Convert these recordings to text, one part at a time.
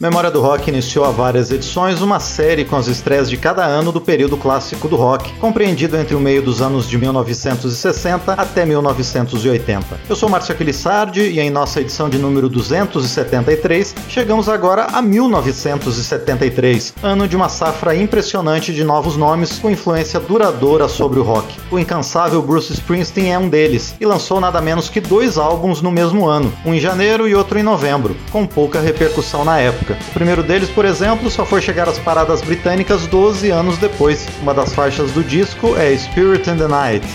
Memória do Rock iniciou há várias edições uma série com as estreias de cada ano do período clássico do rock, compreendido entre o meio dos anos de 1960 até 1980. Eu sou Márcio Aquilissardi e em nossa edição de número 273 chegamos agora a 1973, ano de uma safra impressionante de novos nomes com influência duradoura sobre o rock. O incansável Bruce Springsteen é um deles e lançou nada menos que dois álbuns no mesmo ano, um em janeiro e outro em novembro, com pouca repercussão na época época. O primeiro deles, por exemplo, só foi chegar às paradas britânicas 12 anos depois. Uma das faixas do disco é Spirit in the Night.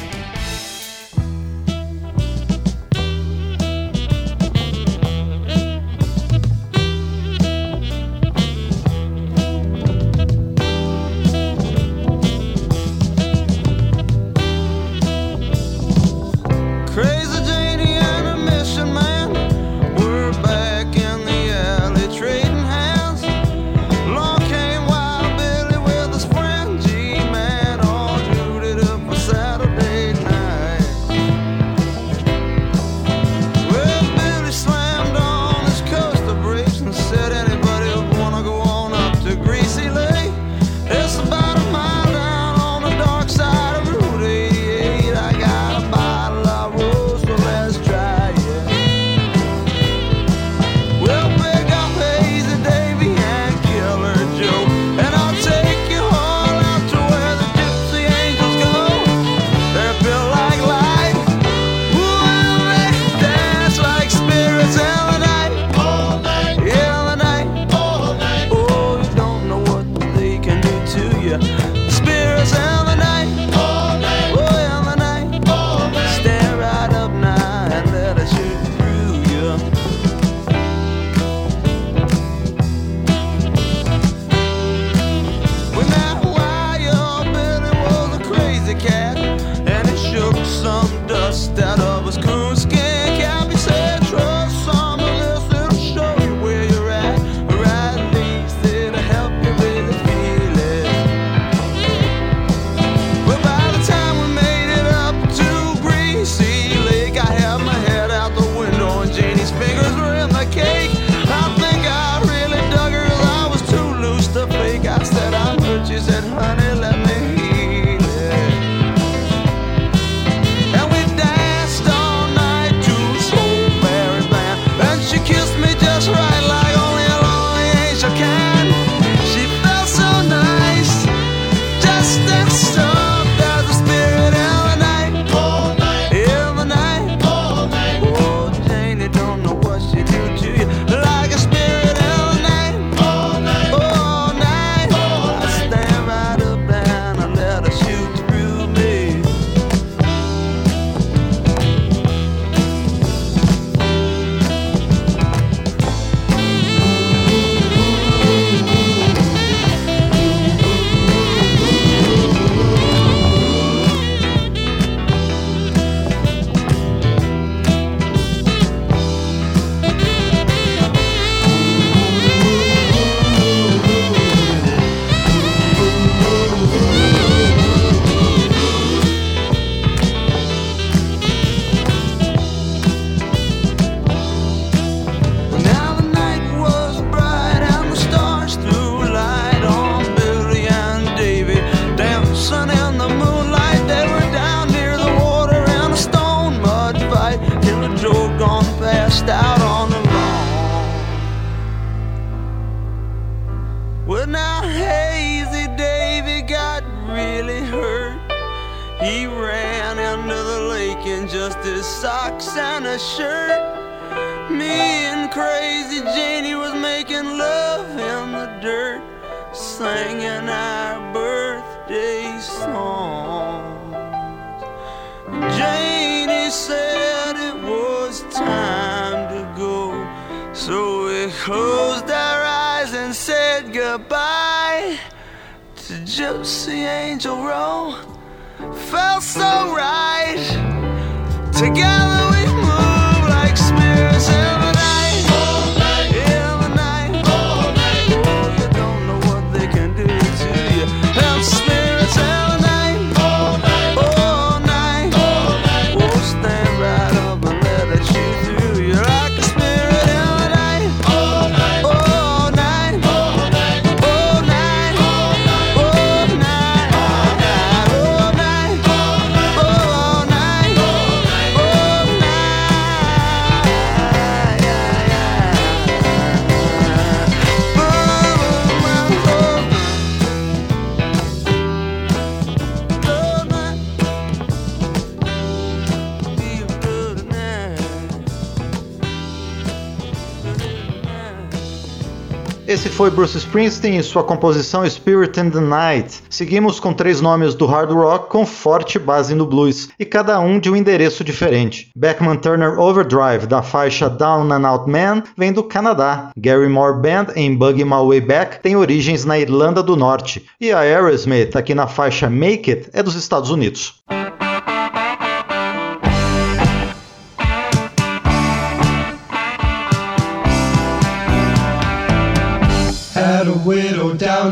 Foi Bruce Springsteen e sua composição Spirit in the Night. Seguimos com três nomes do hard rock com forte base no blues, e cada um de um endereço diferente. Beckman Turner Overdrive, da faixa Down and Out Man, vem do Canadá. Gary Moore Band, em Buggy My Way Back, tem origens na Irlanda do Norte. E a Aerosmith, aqui na faixa Make It, é dos Estados Unidos.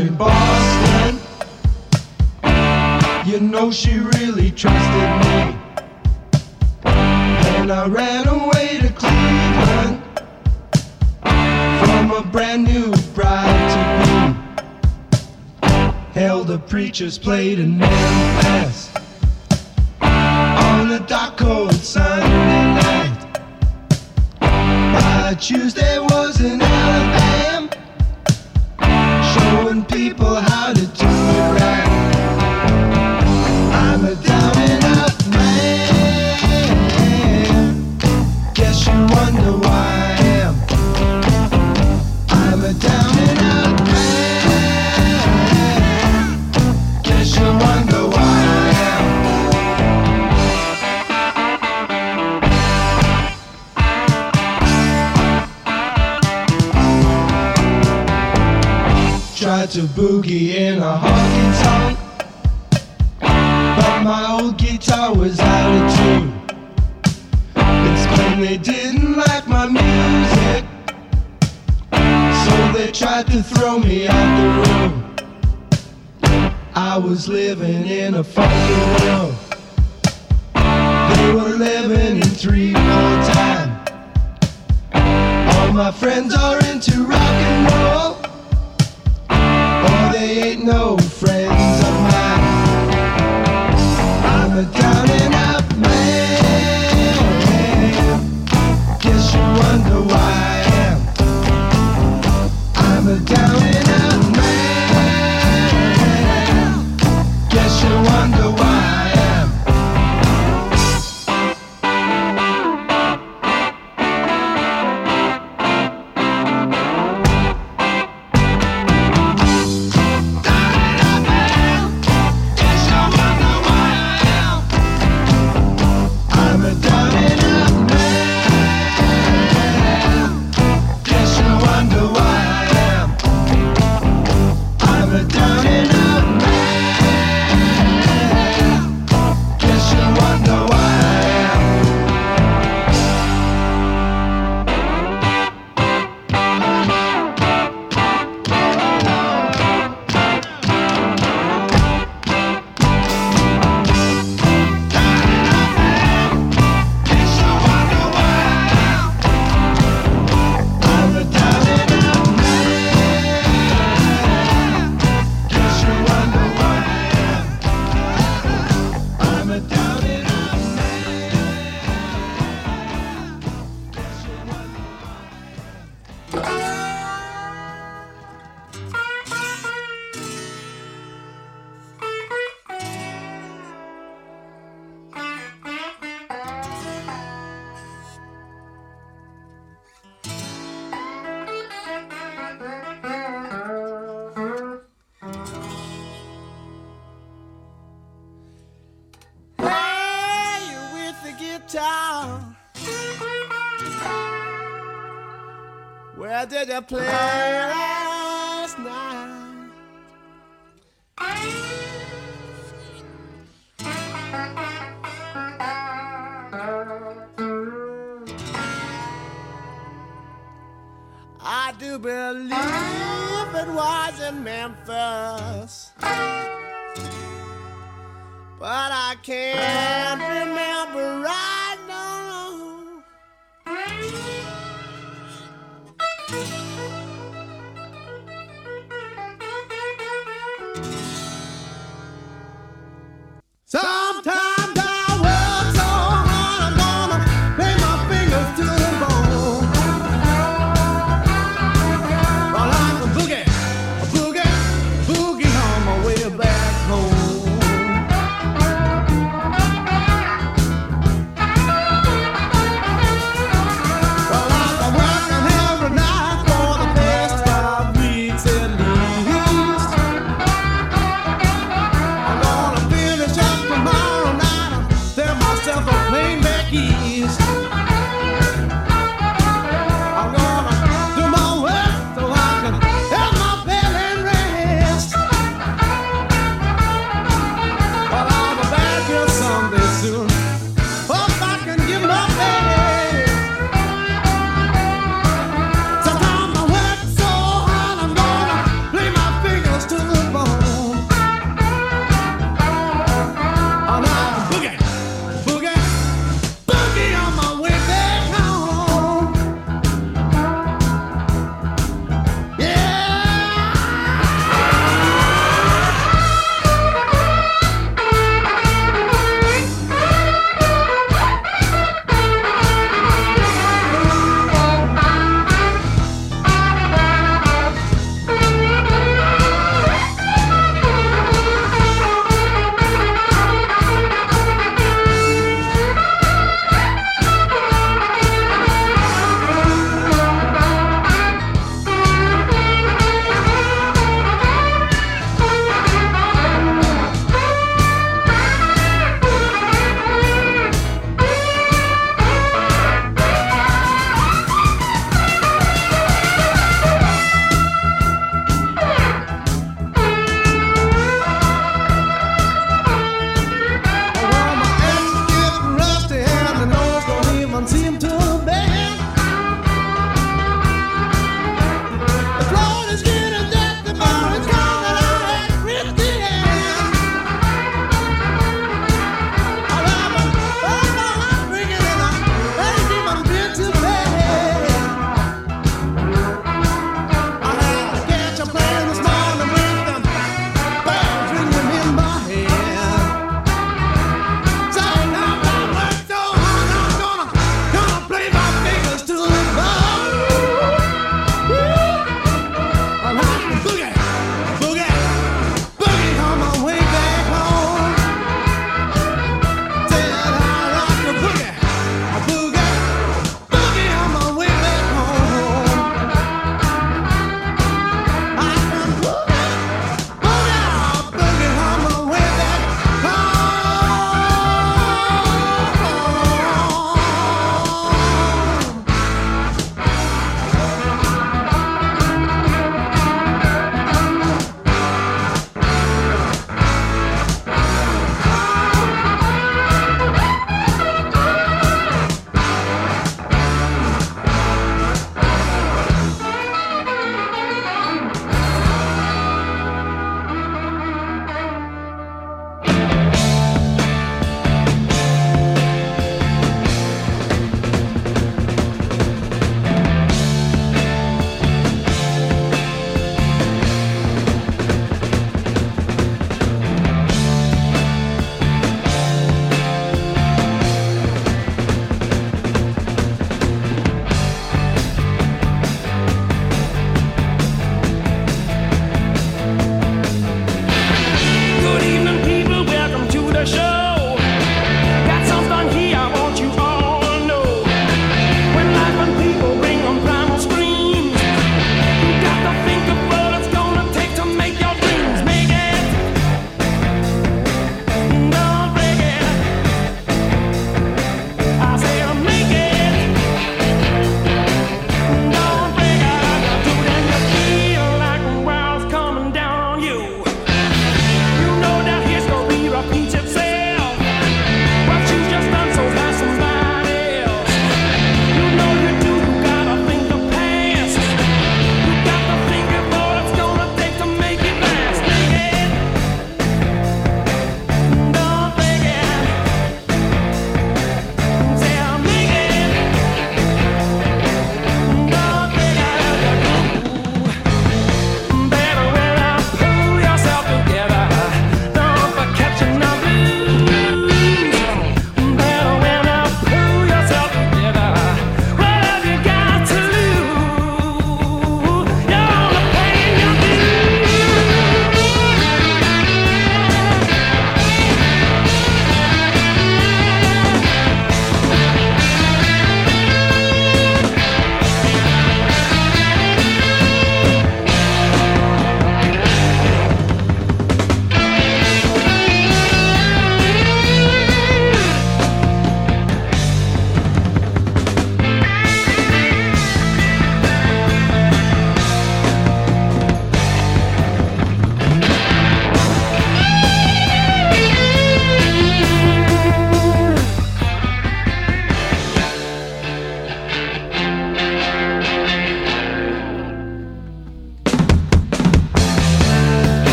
In Boston. You know she really trusted me. And I ran away to Cleveland from a brand new bride to be. Held the preacher's plate in Memphis on a dark cold Sunday night. By Tuesday was in Alabama showing people Tried to boogie in a honky tonk, but my old guitar was out of tune. Explained they didn't like my music, so they tried to throw me out the room. I was living in a funky world. They were living in three four time. All my friends are into rock and roll. They ain't no friends of mine. I'm a down and out man. Guess you wonder did you play last night? I do believe it was in Memphis. But I can't remember Sometimes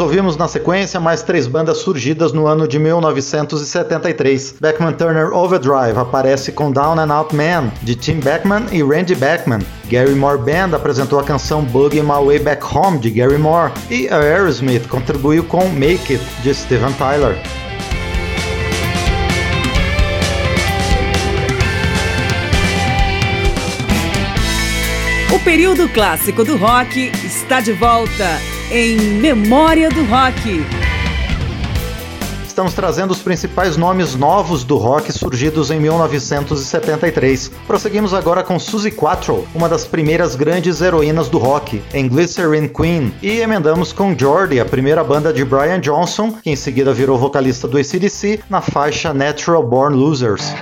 Nós ouvimos na sequência mais três bandas surgidas no ano de 1973. Beckman Turner Overdrive aparece com Down and Out Man, de Tim Beckman e Randy Beckman. Gary Moore Band apresentou a canção Boogie My Way Back Home, de Gary Moore. E Aerosmith contribuiu com Make It, de Steven Tyler. O período clássico do rock está de volta em Memória do Rock. Estamos trazendo os principais nomes novos do rock surgidos em 1973. Prosseguimos agora com Suzy Quatro, uma das primeiras grandes heroínas do rock, em Glycerin Queen, e emendamos com Jordi, a primeira banda de Brian Johnson, que em seguida virou vocalista do ACDC, na faixa Natural Born Losers.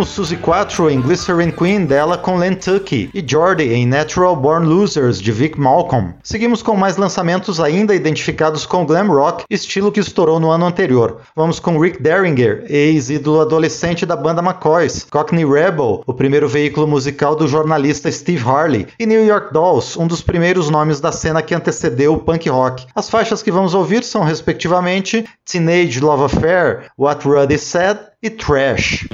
Ouvimos Suzy Quattro em Glycerin Queen dela com Len Tucky e Jordi em Natural Born Losers de Vic Malcolm. Seguimos com mais lançamentos ainda identificados com glam rock, estilo que estourou no ano anterior. Vamos com Rick Derringer, ex-ídolo adolescente da banda McCoys, Cockney Rebel, o primeiro veículo musical do jornalista Steve Harley, e New York Dolls, um dos primeiros nomes da cena que antecedeu o punk rock. As faixas que vamos ouvir são respectivamente Teenage Love Affair, What Ruddy Said e Trash.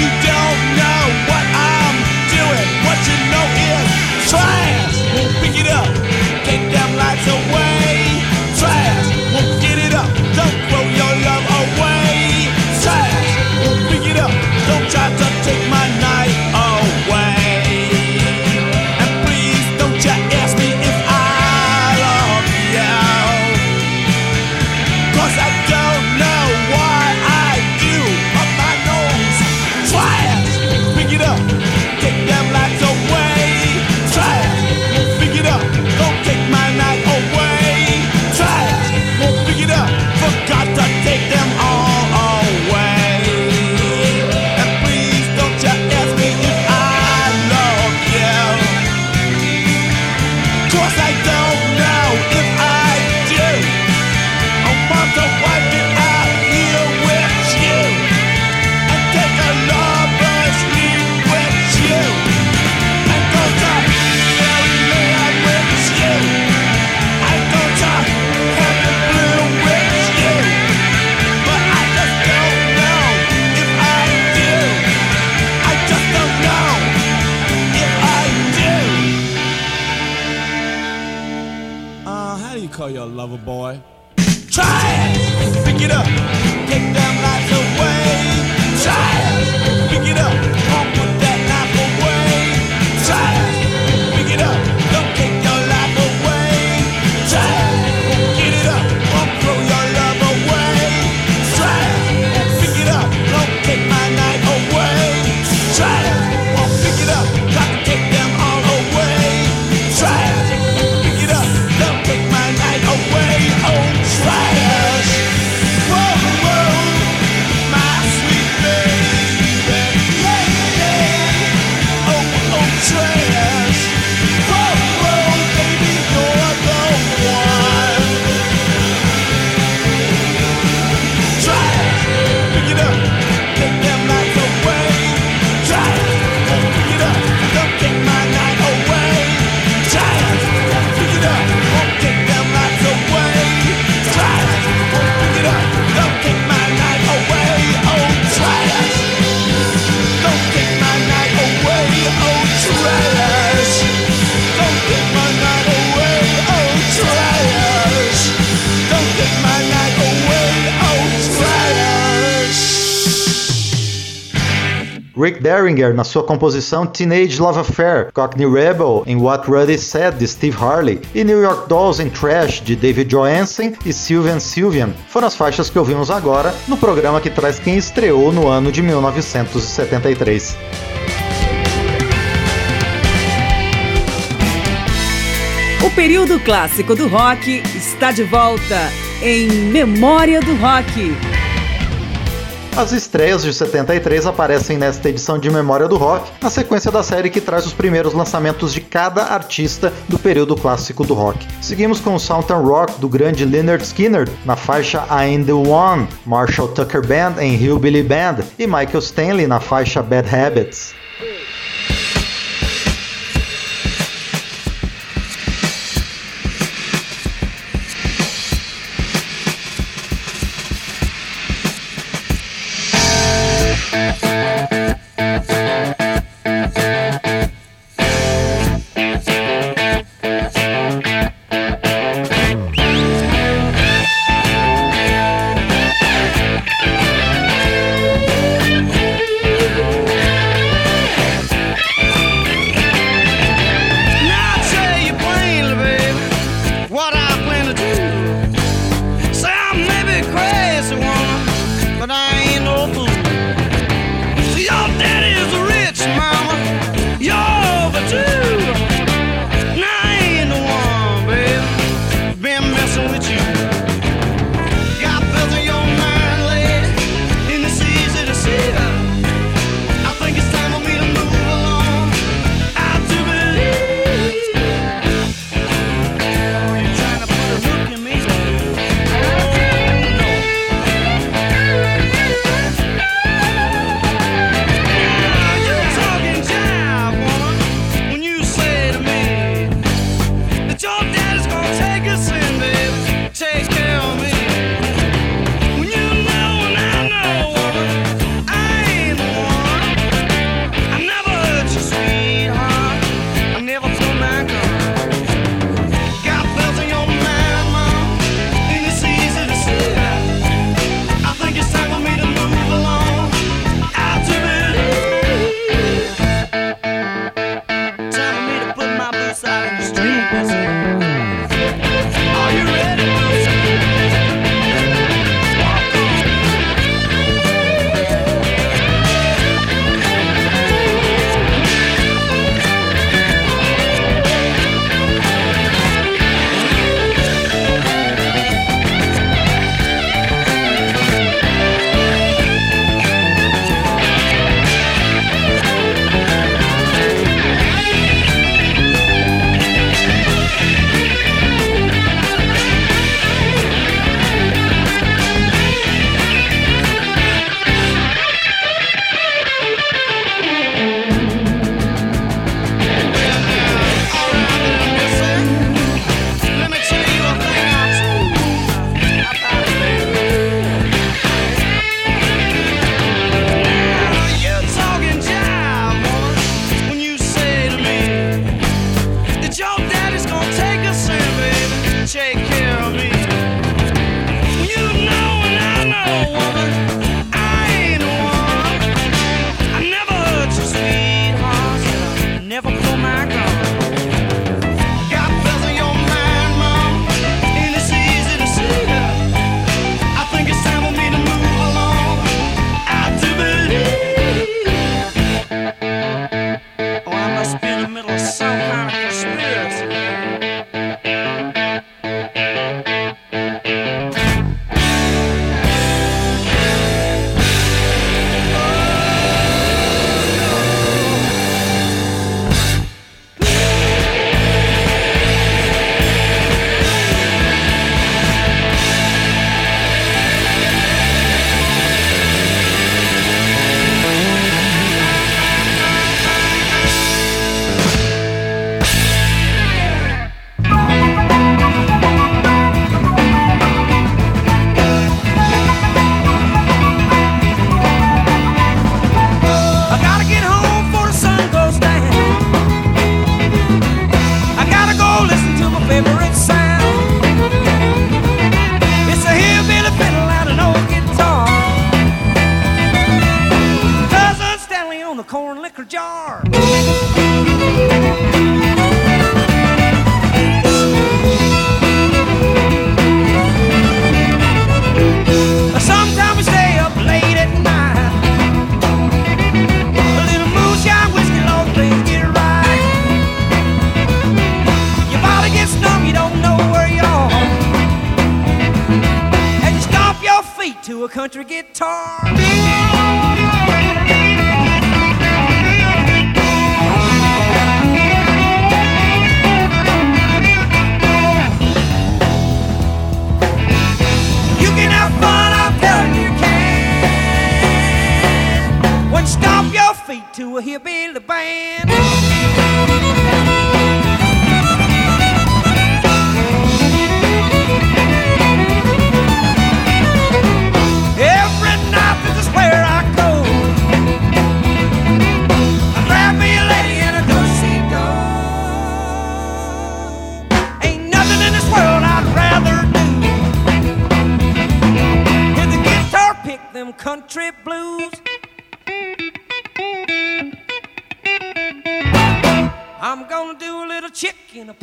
you don't. Na sua composição Teenage Love Affair, Cockney Rebel em What Ruddy Said de Steve Harley e New York Dolls em Trash de David Johansen e Sylvian Sylvian foram as faixas que ouvimos agora no programa que traz quem estreou no ano de 1973. O período clássico do rock está de volta em Memória do Rock. As estreias de 73 aparecem nesta edição de Memória do Rock, na sequência da série que traz os primeiros lançamentos de cada artista do período clássico do rock. Seguimos com o Southern Rock do grande Leonard Skinner na faixa I'm the One, Marshall Tucker Band em Hillbilly Band e Michael Stanley na faixa Bad Habits.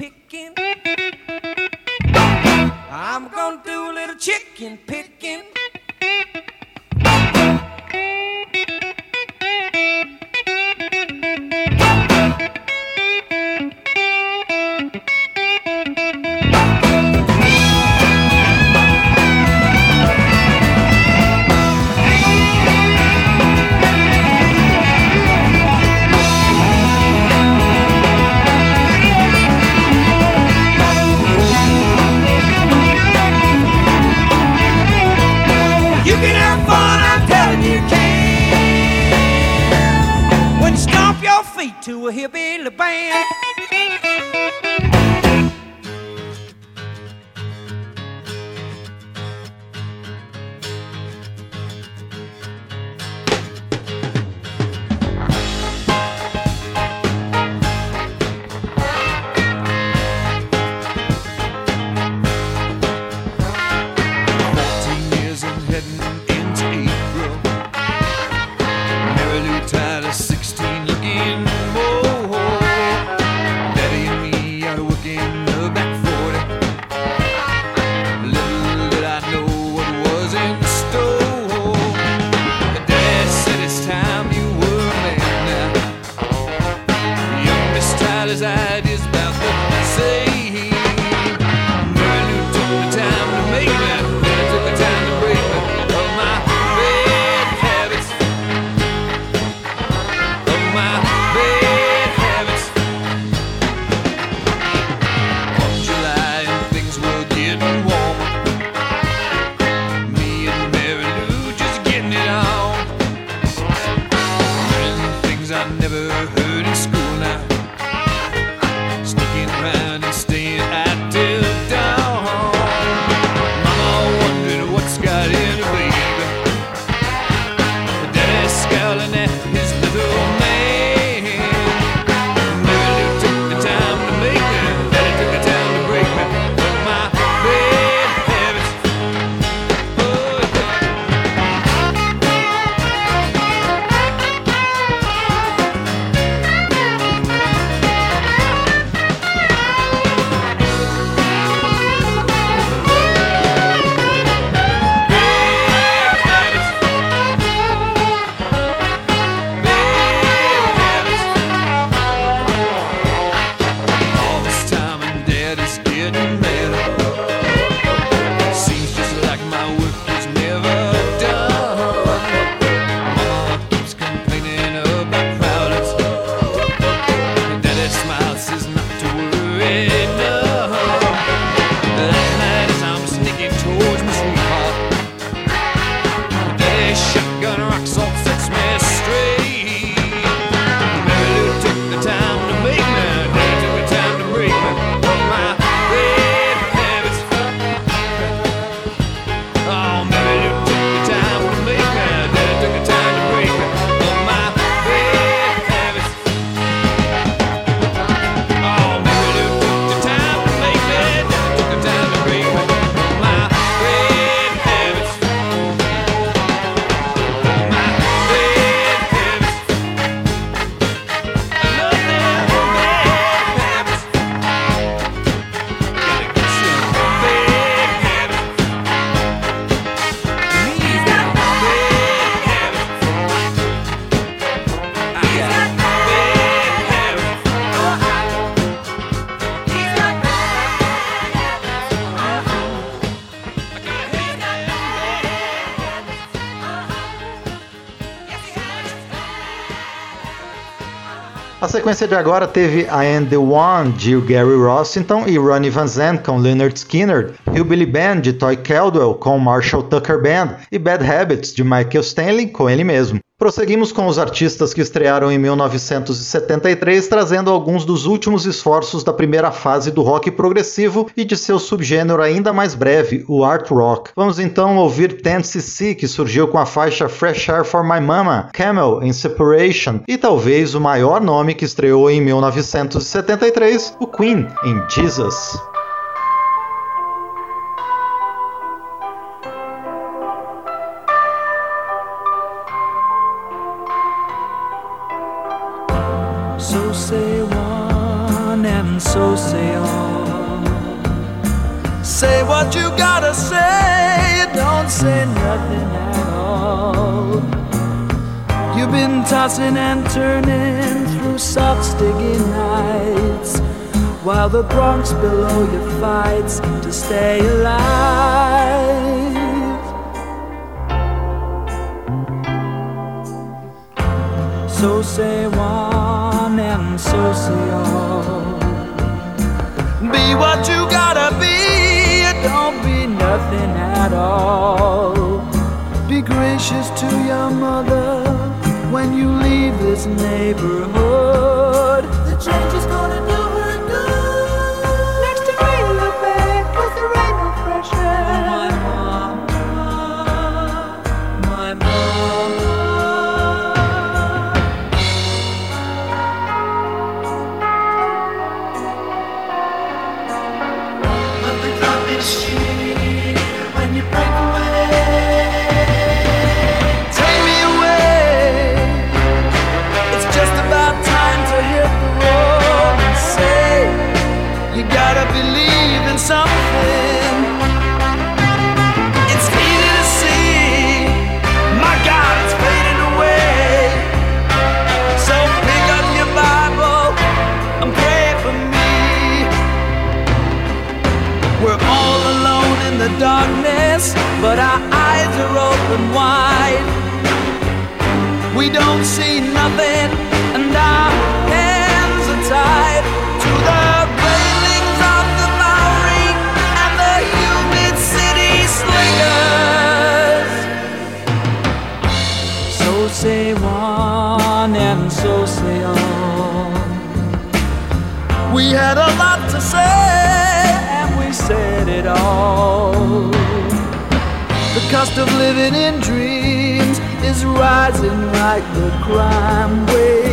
Picking. I'm gonna do a little chicken picking. A sequência de agora teve I Am The One, de Gary Rossington e Ronnie Van Zandt com Leonard Skinner, Hillbilly Band, de Toy Caldwell com Marshall Tucker Band e Bad Habits, de Michael Stanley com ele mesmo. Prosseguimos com os artistas que estrearam em 1973, trazendo alguns dos últimos esforços da primeira fase do rock progressivo e de seu subgênero ainda mais breve, o art rock. Vamos então ouvir CC, que surgiu com a faixa Fresh Air for My Mama, Camel em Separation e talvez o maior nome que estreou em 1973, o Queen em Jesus. So say all. Say what you gotta say, don't say nothing at all. You've been tossing and turning through soft, sticky nights, while the Bronx below you fights to stay alive. So say one and so say all be what you gotta be. Don't be nothing at all. Be gracious to your mother when you leave this neighborhood. The change is gonna of living in dreams is rising like the crime wave.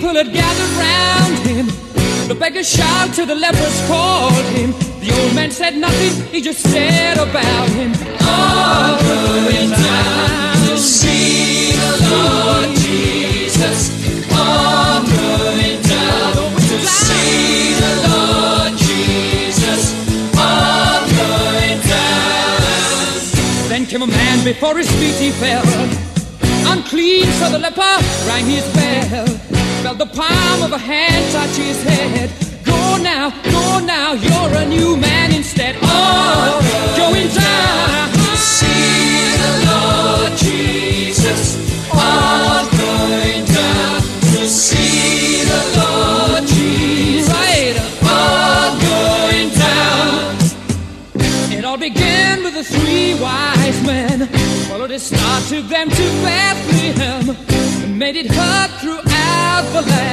People had gathered round him. The beggar shouted to the lepers called him. The old man said nothing, he just stared about him. All going down to see the Lord Jesus. All going down to see the Lord Jesus. All going down. Then came a man before his feet he fell. Unclean, so the leper rang his bell. The palm of a hand touch his head. Go now, go now, you're a new man instead. Oh, going down. See the Lord Jesus. Going down to see the Lord Jesus. Right. Going down. It all began with the three wise men. Followed his star, took them to Bethlehem. And made it heard throughout out for life.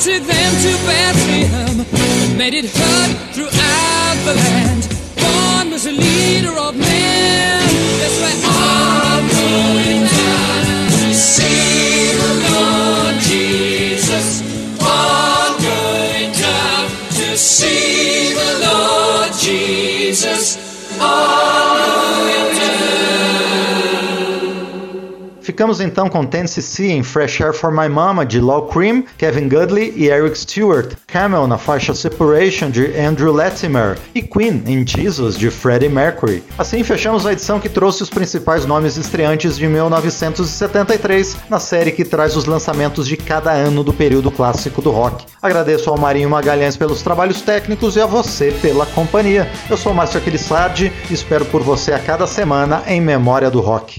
Treat them to Bethlehem. made it hurt. Ficamos então com Tennessee em Fresh Air for My Mama de Law Cream, Kevin Gudley e Eric Stewart, Camel na faixa Separation de Andrew Latimer e Queen em Jesus de Freddie Mercury. Assim fechamos a edição que trouxe os principais nomes estreantes de 1973 na série que traz os lançamentos de cada ano do período clássico do rock. Agradeço ao Marinho Magalhães pelos trabalhos técnicos e a você pela companhia. Eu sou Márcio Aquilissardi e espero por você a cada semana em Memória do Rock.